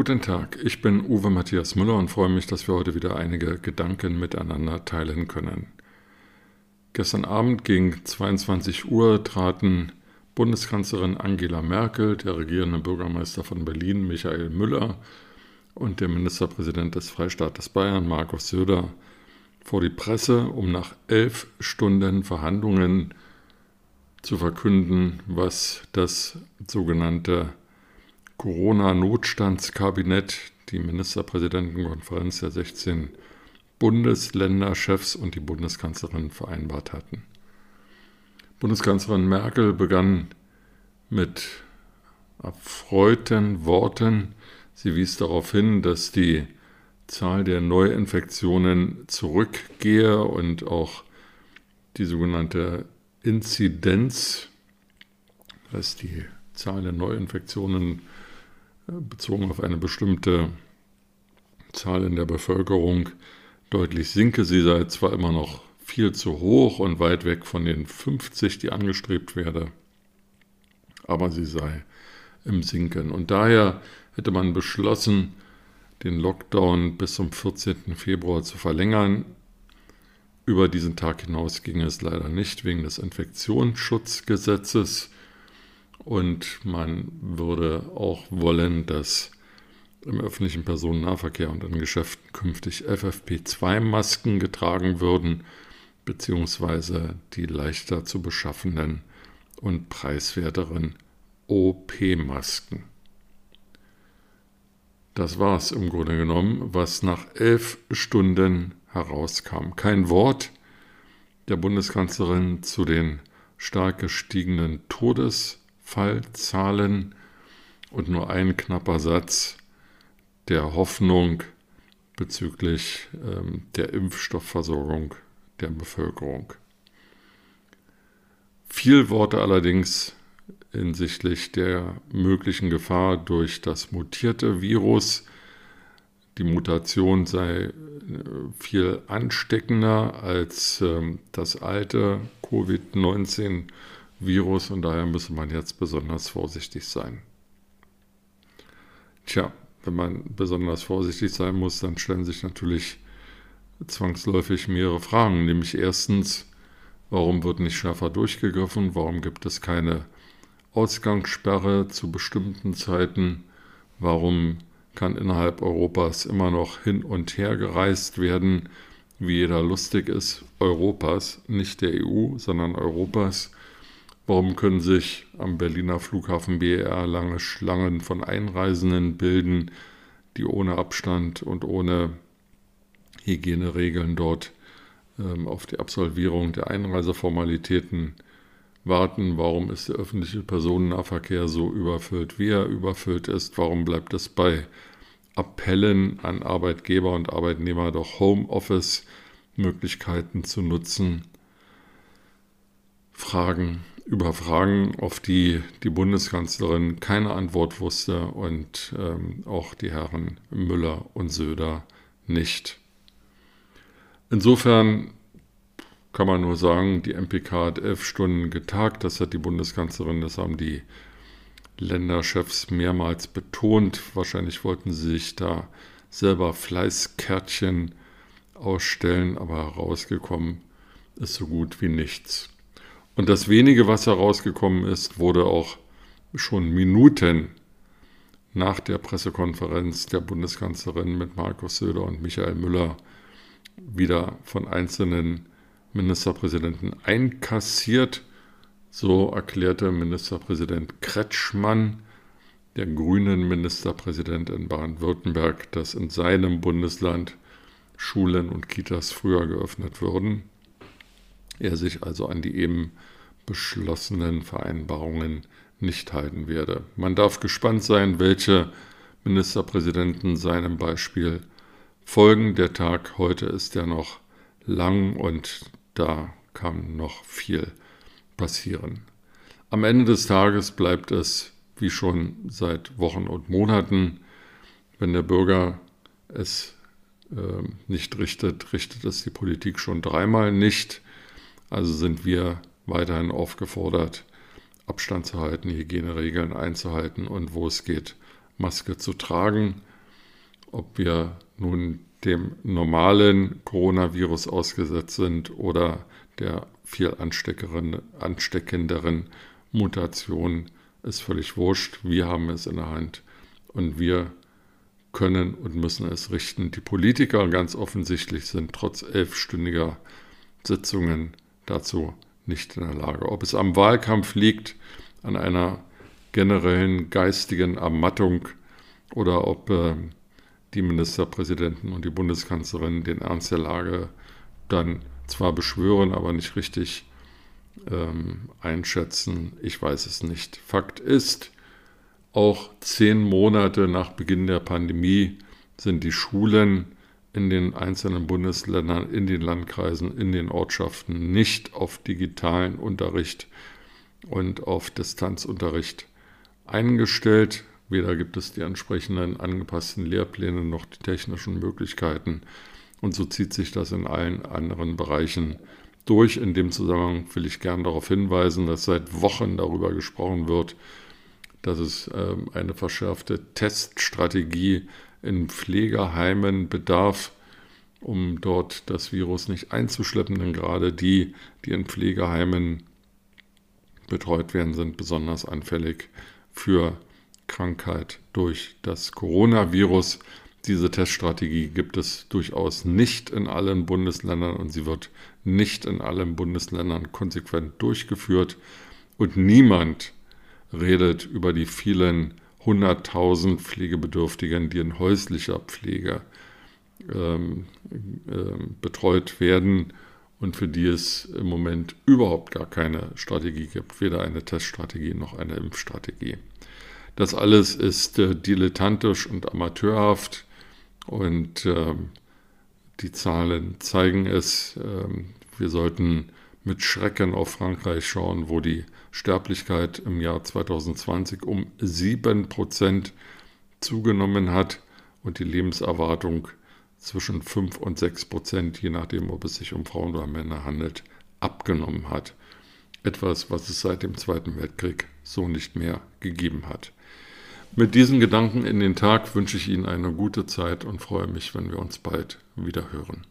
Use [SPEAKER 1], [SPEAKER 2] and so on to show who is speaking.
[SPEAKER 1] Guten Tag, ich bin Uwe Matthias Müller und freue mich, dass wir heute wieder einige Gedanken miteinander teilen können. Gestern Abend gegen 22 Uhr traten Bundeskanzlerin Angela Merkel, der regierende Bürgermeister von Berlin Michael Müller und der Ministerpräsident des Freistaates Bayern Markus Söder vor die Presse, um nach elf Stunden Verhandlungen zu verkünden, was das sogenannte Corona-Notstandskabinett, die Ministerpräsidentenkonferenz der 16 Bundesländerchefs und die Bundeskanzlerin vereinbart hatten. Bundeskanzlerin Merkel begann mit erfreuten Worten. Sie wies darauf hin, dass die Zahl der Neuinfektionen zurückgehe und auch die sogenannte Inzidenz, das heißt die Zahl der Neuinfektionen bezogen auf eine bestimmte Zahl in der Bevölkerung deutlich sinke. Sie sei zwar immer noch viel zu hoch und weit weg von den 50, die angestrebt werde, aber sie sei im Sinken. Und daher hätte man beschlossen, den Lockdown bis zum 14. Februar zu verlängern. Über diesen Tag hinaus ging es leider nicht wegen des Infektionsschutzgesetzes. Und man würde auch wollen, dass im öffentlichen Personennahverkehr und in Geschäften künftig FFP2-Masken getragen würden, beziehungsweise die leichter zu beschaffenden und preiswerteren OP-Masken. Das war es im Grunde genommen, was nach elf Stunden herauskam. Kein Wort der Bundeskanzlerin zu den stark gestiegenen Todes- Fallzahlen und nur ein knapper Satz der Hoffnung bezüglich ähm, der Impfstoffversorgung der Bevölkerung. Viel Worte allerdings hinsichtlich der möglichen Gefahr durch das mutierte Virus. Die Mutation sei äh, viel ansteckender als ähm, das alte Covid-19 Virus und daher müsse man jetzt besonders vorsichtig sein. Tja, wenn man besonders vorsichtig sein muss, dann stellen sich natürlich zwangsläufig mehrere Fragen, nämlich erstens, warum wird nicht schärfer durchgegriffen, warum gibt es keine Ausgangssperre zu bestimmten Zeiten, warum kann innerhalb Europas immer noch hin und her gereist werden, wie jeder lustig ist, Europas, nicht der EU, sondern Europas. Warum können sich am Berliner Flughafen BER lange Schlangen von Einreisenden bilden, die ohne Abstand und ohne Hygieneregeln dort ähm, auf die Absolvierung der Einreiseformalitäten warten? Warum ist der öffentliche Personennahverkehr so überfüllt, wie er überfüllt ist? Warum bleibt es bei Appellen an Arbeitgeber und Arbeitnehmer doch Homeoffice-Möglichkeiten zu nutzen? Fragen über Fragen, auf die die Bundeskanzlerin keine Antwort wusste und ähm, auch die Herren Müller und Söder nicht. Insofern kann man nur sagen, die MPK hat elf Stunden getagt, das hat die Bundeskanzlerin, das haben die Länderchefs mehrmals betont. Wahrscheinlich wollten sie sich da selber Fleißkärtchen ausstellen, aber herausgekommen ist so gut wie nichts. Und das wenige, was herausgekommen ist, wurde auch schon Minuten nach der Pressekonferenz der Bundeskanzlerin mit Markus Söder und Michael Müller wieder von einzelnen Ministerpräsidenten einkassiert. So erklärte Ministerpräsident Kretschmann, der grünen Ministerpräsident in Baden-Württemberg, dass in seinem Bundesland Schulen und Kitas früher geöffnet würden er sich also an die eben beschlossenen Vereinbarungen nicht halten werde. Man darf gespannt sein, welche Ministerpräsidenten seinem Beispiel folgen. Der Tag heute ist ja noch lang und da kann noch viel passieren. Am Ende des Tages bleibt es, wie schon seit Wochen und Monaten, wenn der Bürger es äh, nicht richtet, richtet es die Politik schon dreimal nicht. Also sind wir weiterhin aufgefordert, Abstand zu halten, Hygieneregeln einzuhalten und wo es geht, Maske zu tragen. Ob wir nun dem normalen Coronavirus ausgesetzt sind oder der viel ansteckenderen Mutation, ist völlig wurscht. Wir haben es in der Hand und wir können und müssen es richten. Die Politiker ganz offensichtlich sind trotz elfstündiger Sitzungen dazu nicht in der Lage. Ob es am Wahlkampf liegt, an einer generellen geistigen Ermattung oder ob äh, die Ministerpräsidenten und die Bundeskanzlerin den Ernst der Lage dann zwar beschwören, aber nicht richtig ähm, einschätzen. Ich weiß es nicht. Fakt ist, auch zehn Monate nach Beginn der Pandemie sind die Schulen in den einzelnen Bundesländern, in den Landkreisen, in den Ortschaften nicht auf digitalen Unterricht und auf Distanzunterricht eingestellt. Weder gibt es die entsprechenden angepassten Lehrpläne noch die technischen Möglichkeiten. Und so zieht sich das in allen anderen Bereichen durch. In dem Zusammenhang will ich gern darauf hinweisen, dass seit Wochen darüber gesprochen wird, dass es ähm, eine verschärfte Teststrategie in Pflegeheimen bedarf, um dort das Virus nicht einzuschleppen. Denn gerade die, die in Pflegeheimen betreut werden, sind besonders anfällig für Krankheit durch das Coronavirus. Diese Teststrategie gibt es durchaus nicht in allen Bundesländern und sie wird nicht in allen Bundesländern konsequent durchgeführt. Und niemand redet über die vielen hunderttausend Pflegebedürftigen, die in häuslicher Pflege ähm, äh, betreut werden und für die es im Moment überhaupt gar keine Strategie gibt, weder eine Teststrategie noch eine Impfstrategie. Das alles ist äh, dilettantisch und amateurhaft und äh, die Zahlen zeigen es. Äh, wir sollten mit Schrecken auf Frankreich schauen, wo die Sterblichkeit im Jahr 2020 um 7% zugenommen hat und die Lebenserwartung zwischen 5 und 6% je nachdem, ob es sich um Frauen oder Männer handelt, abgenommen hat. Etwas, was es seit dem Zweiten Weltkrieg so nicht mehr gegeben hat. Mit diesen Gedanken in den Tag wünsche ich Ihnen eine gute Zeit und freue mich, wenn wir uns bald wieder hören.